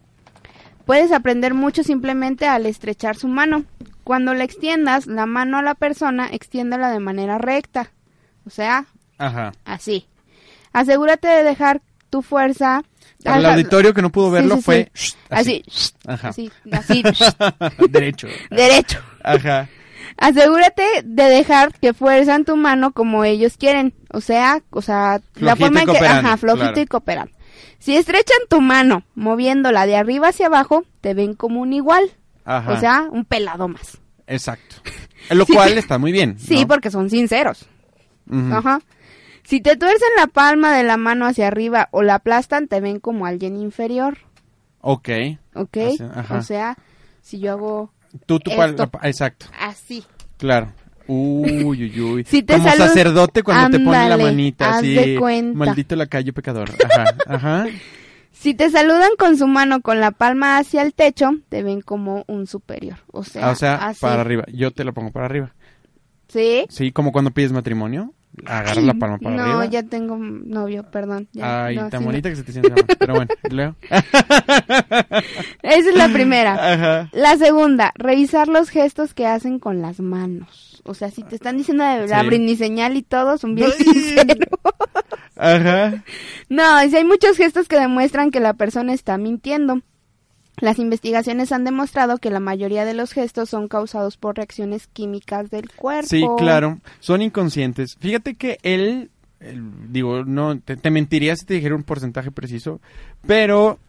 puedes aprender mucho simplemente al estrechar su mano. Cuando le extiendas la mano a la persona, extiéndela de manera recta. O sea, Ajá. así. Asegúrate de dejar tu fuerza... Para el Ajá. auditorio que no pudo verlo sí, sí. fue Así. Ajá. Así, así. Derecho. Derecho. Ajá. Asegúrate de dejar que fuerzan tu mano como ellos quieren. O sea, o sea, la forma en que, ajá, flojito claro. y cooperando. Si estrechan tu mano moviéndola de arriba hacia abajo, te ven como un igual. Ajá. O sea, un pelado más. Exacto. Lo Sí. cual está muy bien. Sí, porque son sinceros. Ajá. Si te tuercen la palma de la mano hacia arriba o la aplastan, te ven como alguien inferior. Ok. ¿Ok? Ajá. O sea, si yo hago Tú, tú, pal- esto exacto. así. Claro. Uy, uy, uy. Si te Como salud- sacerdote cuando te pone la manita así. Maldito lacayo pecador. Ajá, ajá. Si te saludan con su mano con la palma hacia el techo, te ven como un superior. O sea, Ah, o sea, así. para arriba. Yo te lo pongo para arriba. ¿Sí? Sí, como cuando pides matrimonio. Agarras la palma para no, arriba. ya tengo novio, perdón. ya, Ay, no, tan sí, no. bonita que se te siente. la mano. Pero bueno, Leo. Esa es la primera. Ajá. La segunda, revisar los gestos que hacen con las manos. O sea, si te están diciendo de la Sí. señal y todo, son bien sinceros. Ajá. No, y si hay muchos gestos que demuestran que la persona está mintiendo. Las investigaciones han demostrado que la mayoría de los gestos son causados por reacciones químicas del cuerpo. Sí, claro. Son inconscientes. Fíjate que él, él, digo, no, te, te mentiría si te dijera un porcentaje preciso, pero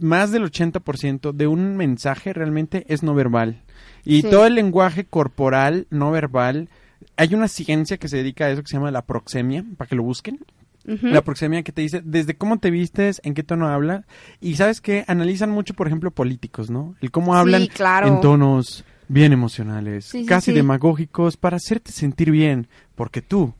más del 80% de un mensaje realmente es no verbal. Y Sí. todo el lenguaje corporal no verbal, hay una ciencia que se dedica a eso que se llama la proxemia, para que lo busquen. La proxemia que te dice desde cómo te vistes, en qué tono hablas. Y sabes que analizan mucho, por ejemplo, políticos, ¿no? El cómo hablan claro. en tonos bien emocionales, Sí, sí, casi sí. demagógicos, para hacerte sentir bien. Porque tú,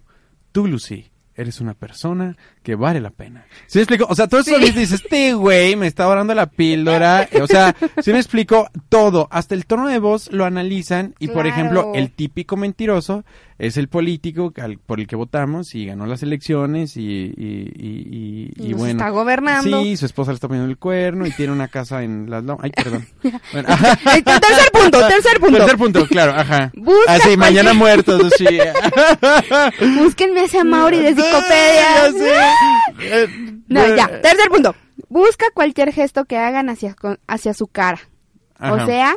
tú, Lucy, eres una persona que vale la pena. ¿Sí me explico? O sea, todo eso Sí. dices, este güey me está orando la píldora. O sea, si me explico todo, hasta el tono de voz lo analizan y, por ejemplo, el típico mentiroso es el político al- por el que votamos y ganó las elecciones y, y, y, y- Y bueno. está gobernando. Sí, su esposa le está poniendo el cuerno y tiene una casa en las... Ay, perdón. Bueno, tercer punto, tercer punto. Tercer punto, claro, ajá. Busca Así, mañana cualquier- muertos, sí. Búsquenme a ese Mauri de Psicopedia. No, ya. Tercer punto. Busca cualquier gesto que hagan hacia, hacia su cara. Ajá. O sea,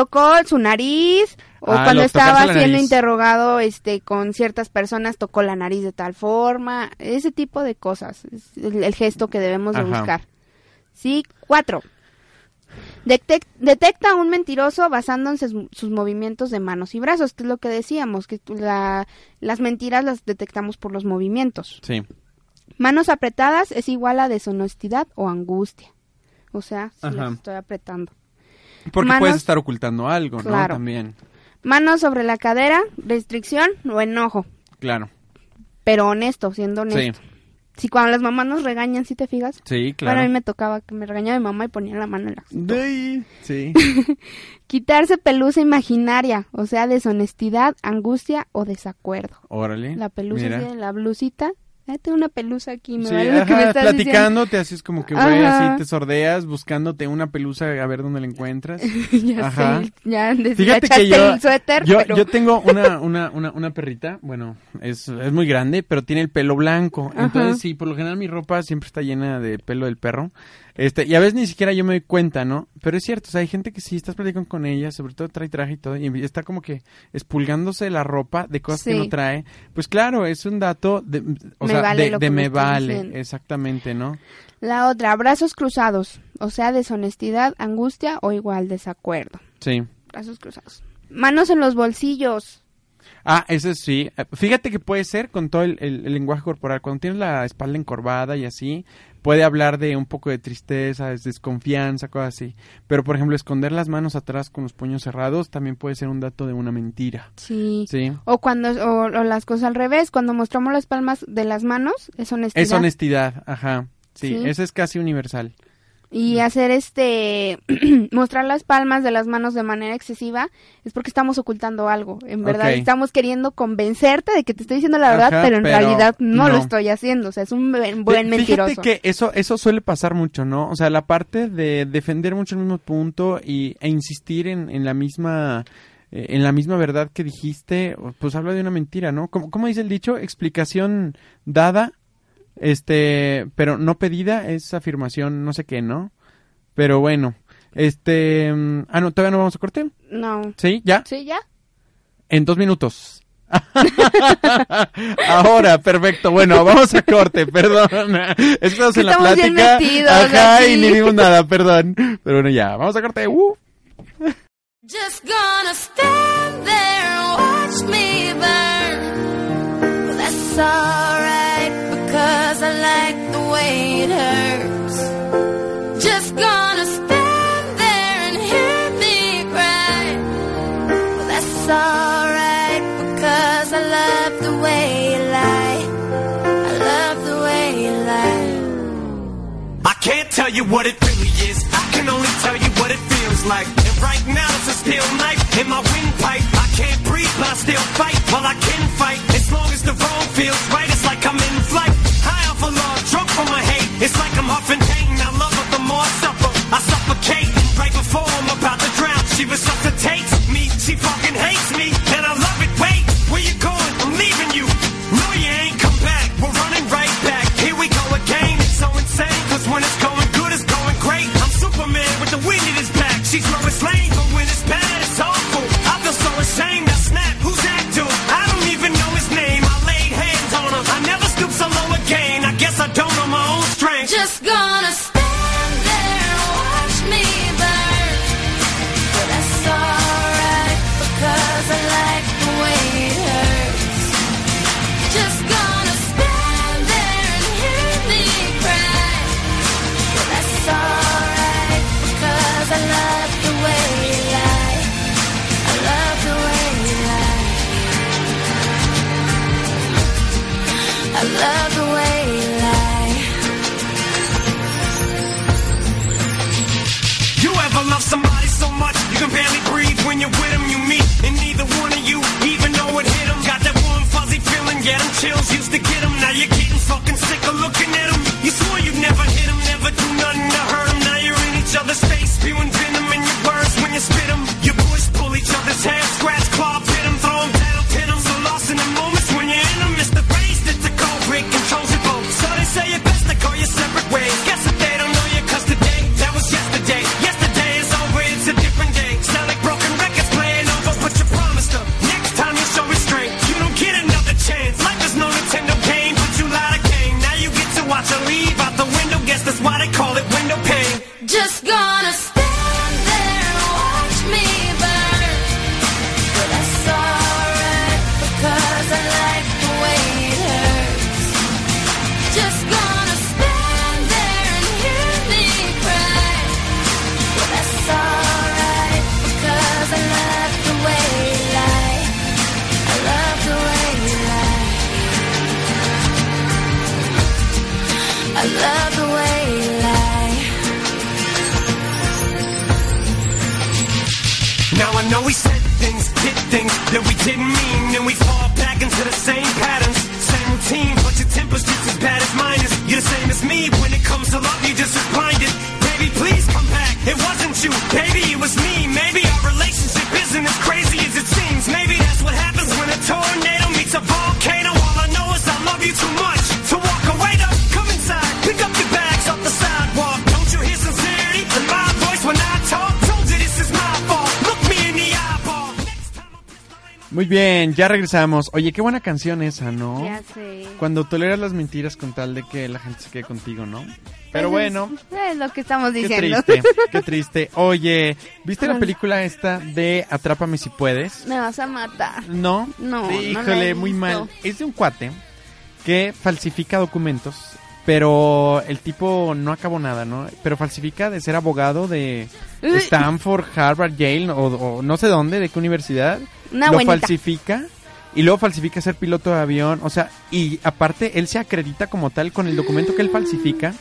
tocó su nariz o Ah, cuando estaba siendo interrogado este con ciertas personas tocó la nariz de tal forma, ese tipo de cosas, es el, el gesto que debemos de buscar. Sí, cuatro. Detec- detecta a un mentiroso basándose en sus, movimientos de manos y brazos, que es lo que decíamos, que la- las mentiras las detectamos por los movimientos. Sí. Manos apretadas es igual a deshonestidad o angustia. O sea, si las estoy apretando. Porque Manos- puedes estar ocultando algo, ¿no? Claro. También. Manos sobre la cadera, restricción o enojo. Claro. Pero honesto, siendo honesto. Si cuando las mamás nos regañan, ¿sí te fijas? Sí, Bueno, claro. a mí me tocaba que me regañaba mi mamá y ponía la mano en la Ay, Sí. Quitarse pelusa imaginaria, o sea, deshonestidad, angustia o desacuerdo. Órale. La pelusa de la blusita. Ah, tengo una pelusa aquí, me Sí, vale lo que me ajá, estás platicando, te haces como que, güey, así te sordeas, buscándote una pelusa a ver dónde la encuentras. ya Ajá. sé, ya Fíjate que yo, el suéter, yo, pero- yo tengo una, una, una, una perrita, bueno, es, es muy grande, pero tiene el pelo blanco. Ajá. Entonces, sí, por lo general mi ropa siempre está llena de pelo del perro. Este, y a veces ni siquiera yo me doy cuenta, ¿no? Pero es cierto, o sea, hay gente que sí estás platicando con ella, sobre todo trae traje y todo, y está como que espulgándose la ropa de cosas que no trae. Pues claro, es un dato de, o Me sea, vale de, lo de que me me estás vale, diciendo. exactamente, ¿no? La otra, brazos cruzados, o sea, deshonestidad, angustia o igual desacuerdo. Sí. Brazos cruzados. Manos en los bolsillos. Ah, eso sí. Eh, Fíjate que puede ser con todo el, el- el lenguaje corporal. Cuando tienes la espalda encorvada y así, puede hablar de un poco de tristeza, de desconfianza, cosas así. Pero, por ejemplo, esconder las manos atrás con los puños cerrados también puede ser un dato de una mentira. Sí. Sí. O cuando o, o las cosas al revés, cuando mostramos las palmas de las manos, es honestidad. Es honestidad, ajá. Sí, Sí. eso es casi universal. Y hacer este mostrar las palmas de las manos de manera excesiva es porque estamos ocultando algo. En verdad, estamos queriendo convencerte de que te estoy diciendo la verdad, Ajá, pero en pero realidad no, lo estoy haciendo. O sea, es un buen, buen Fí- mentiroso. Fíjate que eso, eso suele pasar mucho, ¿no? O sea, la parte de defender mucho el mismo punto y, e insistir en, en la misma eh, en la misma verdad que dijiste, pues habla de una mentira, ¿no? ¿Cómo, cómo dice el dicho? Explicación dada, este, pero no pedida es afirmación, no sé qué, ¿no? Pero bueno, este, mm, ah, no, todavía no vamos a corte. No. ¿Sí? ¿Ya? Sí, ya. en dos minutos. Ahora, perfecto. Bueno, vamos a corte, perdón. Estamos en la Estamos bien plática. metidos Ajá, aquí. y ni dimos nada, perdón. Pero bueno, ya, vamos a corte. Uh. Just gonna stand there and watch me burn. That's alright tell you what it really is. I can only tell you what it feels like. And right now it's a steel knife in my windpipe. I can't breathe, but I still fight. Well, I can fight as long as the wrong feels right. It's like I'm in flight. Drunk from my hate. It's like I'm huffing pain. I love her the more I suffer. I suffocate right before I'm about to drown. She resuscitates me. Regresamos. Oye, qué buena canción esa, ¿no? Ya sé. Cuando toleras las mentiras con tal de que la gente se quede contigo, ¿no? Pero bueno, Es lo que estamos qué diciendo. triste, qué triste. Oye, ¿viste la película esta de Atrápame si puedes? Me vas a matar. No. No, Híjole, muy mal. Es de un cuate que falsifica documentos, pero el tipo no acabó nada, ¿no? Pero falsifica de ser abogado de. Stanford, Harvard, Yale o, o no sé dónde, de qué universidad. Una lo buenita. falsifica y luego falsifica ser piloto de avión, o sea, y aparte él se acredita como tal con el documento que él falsifica.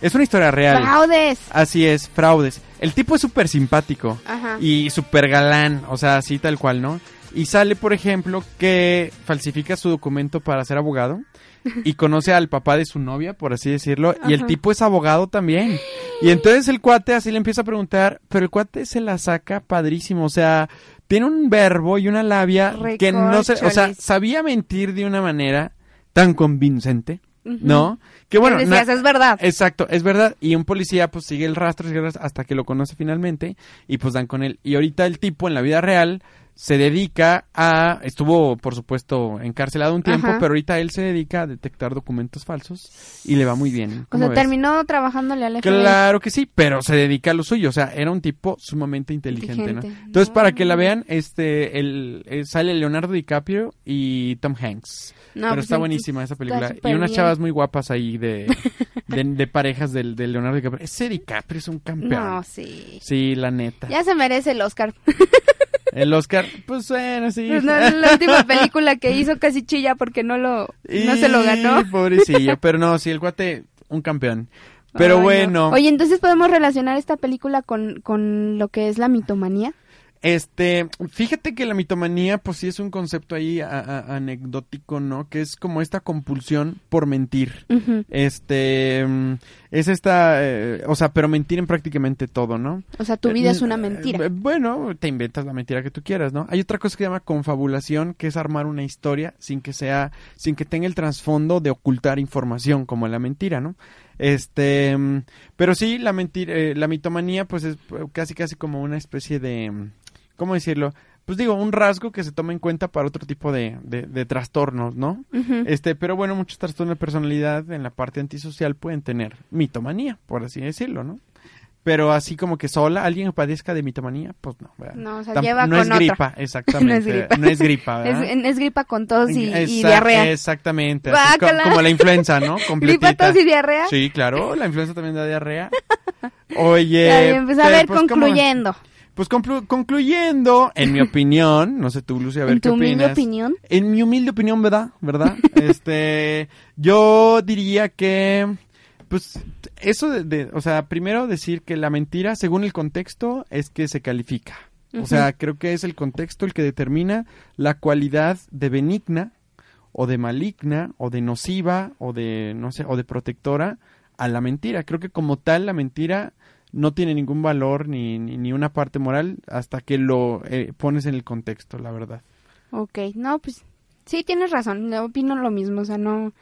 Es una historia real. Fraudes. Así es, fraudes. El tipo es súper simpático Ajá. y súper galán, o sea, así tal cual, ¿no? Y sale, por ejemplo, que falsifica su documento para ser abogado y conoce al papá de su novia, por así decirlo, y el tipo es abogado también. Y entonces el cuate así le empieza a preguntar, pero el cuate se la saca padrísimo, o sea, tiene un verbo y una labia que no se, o sea, sabía mentir de una manera tan convincente. ¿no? Que bueno, Que decías, na- es verdad. Exacto, es verdad. Y un policía pues sigue el rastro sigue el rastro hasta que lo conoce finalmente y pues dan con él. Y ahorita el tipo en la vida real se dedica a, estuvo por supuesto encarcelado un tiempo, Ajá. pero ahorita él se dedica a detectar documentos falsos y le va muy bien. O ¿Cómo sea, ves? terminó trabajándole al FBI. Claro que sí, pero se dedica a lo suyo, o sea, era un tipo sumamente inteligente. Entonces, para que la vean, este, el, eh, sale Leonardo DiCaprio y Tom Hanks. No, pero pues, está buenísima esa película. Y unas bien. chavas muy guapas ahí de, de, de parejas del, de Leonardo DiCaprio. Ese DiCaprio es un campeón. No, sí. Sí, la neta. Ya se merece el Oscar. El Oscar, pues bueno, sí. Pues no, la última película que hizo casi chilla porque no lo no se lo ganó. Pobrecillo, pero no, sí, el guate, un campeón. Pero no. bueno. Oye, entonces podemos relacionar esta película con, con lo que es la mitomanía. Este, fíjate que la mitomanía, pues sí es un concepto ahí a- a- anecdótico, ¿no? Que es como esta compulsión por mentir. Este, mm, es esta, eh, o sea, pero mentir en prácticamente todo, ¿no? O sea, tu vida Eh, es una eh, mentira. Bueno, te inventas la mentira que tú quieras, ¿no? Hay otra cosa que se llama confabulación, que es armar una historia sin que sea, sin que tenga el trasfondo de ocultar información, como la mentira, ¿no? Este, mm, pero sí, la mentira, eh, la mitomanía, pues es eh, casi casi como una especie de, ¿cómo decirlo? Pues digo, un rasgo que se toma en cuenta para otro tipo de, de, de trastornos, ¿no? Este, pero bueno, muchos trastornos de personalidad en la parte antisocial pueden tener mitomanía, por así decirlo, ¿no? Pero así como que sola, alguien que padezca de mitomanía, pues no, ¿verdad? No, o sea, Tam- lleva no con es otra. gripa, exactamente. no es gripa. No es gripa, ¿verdad? Es, es gripa con tos y, diarrea. Exactamente. así como la influenza, ¿no? Completita. Gripa, tos y diarrea. Sí, claro, la influenza también da diarrea. Oye. Bien, pues a ver, pues, ¿cómo- concluyendo. Pues conclu- concluyendo, en mi opinión, no sé tú, Lucy, a ver ¿En qué tu humilde opinas. opinión? En mi humilde opinión, ¿verdad? ¿Verdad? este, yo diría que, pues, eso de, de- o sea, primero decir que la mentira, según el contexto, es que se califica. O sea, creo que es el contexto el que determina la cualidad de benigna o de maligna o de nociva o de, no sé, o de protectora a la mentira. Creo que como tal la mentira no tiene ningún valor ni, ni, ni una parte moral hasta que lo eh, pones en el contexto, la verdad. Ok, no, pues sí, tienes razón, le opino lo mismo, o sea, no,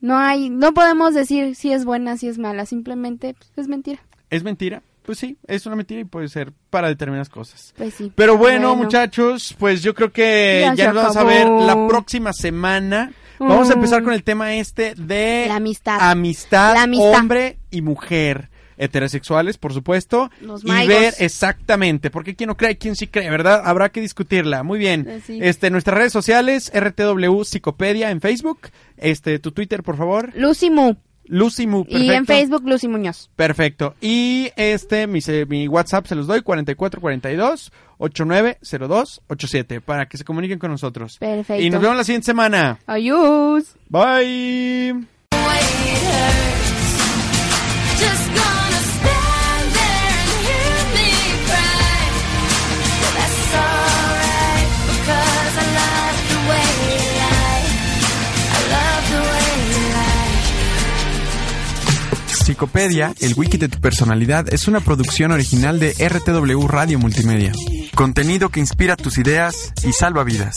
no hay, no podemos decir si es buena, si es mala, simplemente pues, es mentira. ¿Es mentira? Pues sí, es una mentira y puede ser para determinadas cosas. Pues sí. Pero bueno, Bueno. muchachos, pues yo creo que Ya nos vamos a ver la próxima semana. Vamos a Mm. empezar con el tema este de La amistad. amistad, La amistad. hombre y mujer. Heterosexuales, por supuesto. Los y maigos. ver exactamente, porque quién no cree y quién sí cree, ¿verdad? Habrá que discutirla. Muy bien. Sí. Este, nuestras redes sociales, RTW Psicopedia en Facebook. Este, tu Twitter, por favor. Lucy Mu. Lucy Mu, Y en. Facebook, Lucy Muñoz. Perfecto. Y este, mi, se- mi WhatsApp se los doy, 4442 8902 87 para que se comuniquen con nosotros. Perfecto. Y nos vemos la siguiente semana. Ayús. Bye. Psicopedia, el wiki de tu personalidad, es una producción original de RTW Radio Multimedia. Contenido que inspira tus ideas y salva vidas.